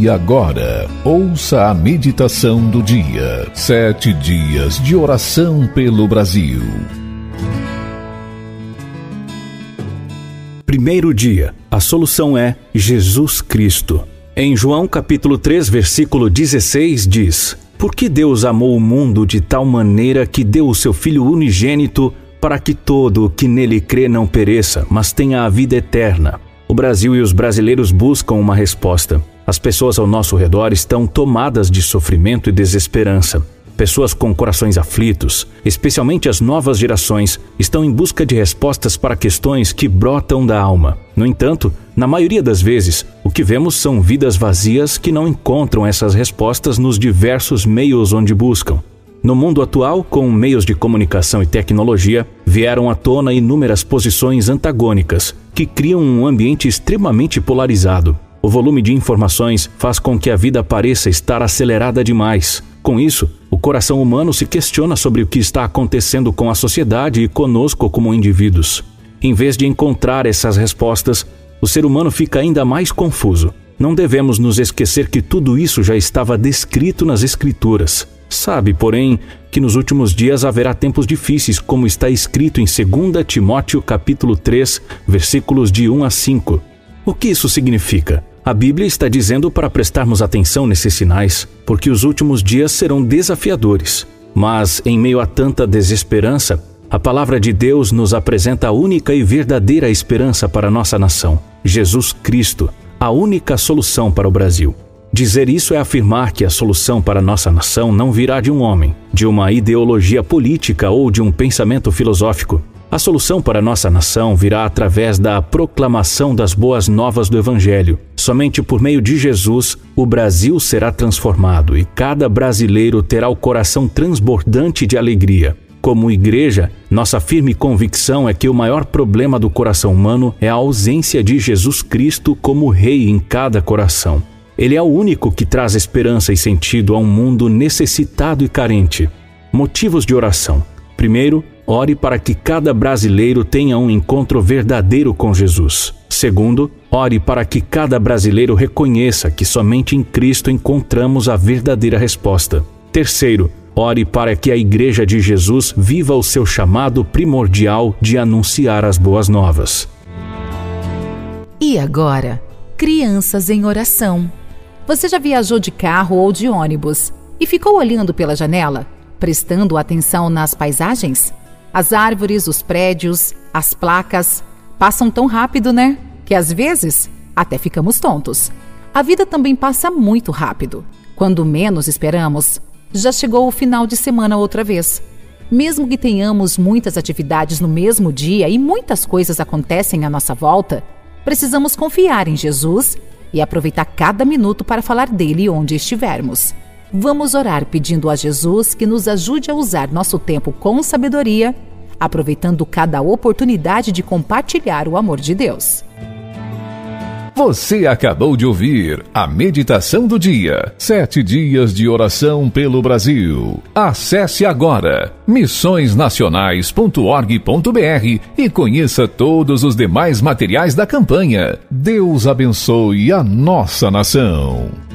E agora, ouça a meditação do dia. Sete dias de oração pelo Brasil. Primeiro dia. A solução é Jesus Cristo. Em João capítulo 3, versículo 16 diz: Porque Deus amou o mundo de tal maneira que deu o seu filho unigênito para que todo o que nele crê não pereça, mas tenha a vida eterna. O Brasil e os brasileiros buscam uma resposta. As pessoas ao nosso redor estão tomadas de sofrimento e desesperança. Pessoas com corações aflitos, especialmente as novas gerações, estão em busca de respostas para questões que brotam da alma. No entanto, na maioria das vezes, o que vemos são vidas vazias que não encontram essas respostas nos diversos meios onde buscam. No mundo atual, com meios de comunicação e tecnologia, vieram à tona inúmeras posições antagônicas que criam um ambiente extremamente polarizado. O volume de informações faz com que a vida pareça estar acelerada demais. Com isso, o coração humano se questiona sobre o que está acontecendo com a sociedade e conosco como indivíduos. Em vez de encontrar essas respostas, o ser humano fica ainda mais confuso. Não devemos nos esquecer que tudo isso já estava descrito nas Escrituras. Sabe, porém, que nos últimos dias haverá tempos difíceis, como está escrito em 2 Timóteo capítulo 3, versículos de 1 a 5. O que isso significa? A Bíblia está dizendo para prestarmos atenção nesses sinais, porque os últimos dias serão desafiadores. Mas, em meio a tanta desesperança, a palavra de Deus nos apresenta a única e verdadeira esperança para nossa nação: Jesus Cristo, a única solução para o Brasil. Dizer isso é afirmar que a solução para nossa nação não virá de um homem, de uma ideologia política ou de um pensamento filosófico. A solução para nossa nação virá através da proclamação das boas novas do Evangelho. Somente por meio de Jesus, o Brasil será transformado e cada brasileiro terá o coração transbordante de alegria. Como igreja, nossa firme convicção é que o maior problema do coração humano é a ausência de Jesus Cristo como Rei em cada coração. Ele é o único que traz esperança e sentido a um mundo necessitado e carente. Motivos de oração. Primeiro, ore para que cada brasileiro tenha um encontro verdadeiro com Jesus. Segundo, ore para que cada brasileiro reconheça que somente em Cristo encontramos a verdadeira resposta. Terceiro, ore para que a Igreja de Jesus viva o seu chamado primordial de anunciar as boas novas. E agora, crianças em oração. Você já viajou de carro ou de ônibus e ficou olhando pela janela, prestando atenção nas paisagens? As árvores, os prédios, as placas passam tão rápido, né? Que às vezes até ficamos tontos. A vida também passa muito rápido. Quando menos esperamos, já chegou o final de semana outra vez. Mesmo que tenhamos muitas atividades no mesmo dia e muitas coisas acontecem à nossa volta, precisamos confiar em Jesus e aproveitar cada minuto para falar dele onde estivermos. Vamos orar pedindo a Jesus que nos ajude a usar nosso tempo com sabedoria, aproveitando cada oportunidade de compartilhar o amor de Deus. Você acabou de ouvir a meditação do dia. Sete dias de oração pelo Brasil. Acesse agora missõesnacionais.org.br e conheça todos os demais materiais da campanha. Deus abençoe a nossa nação.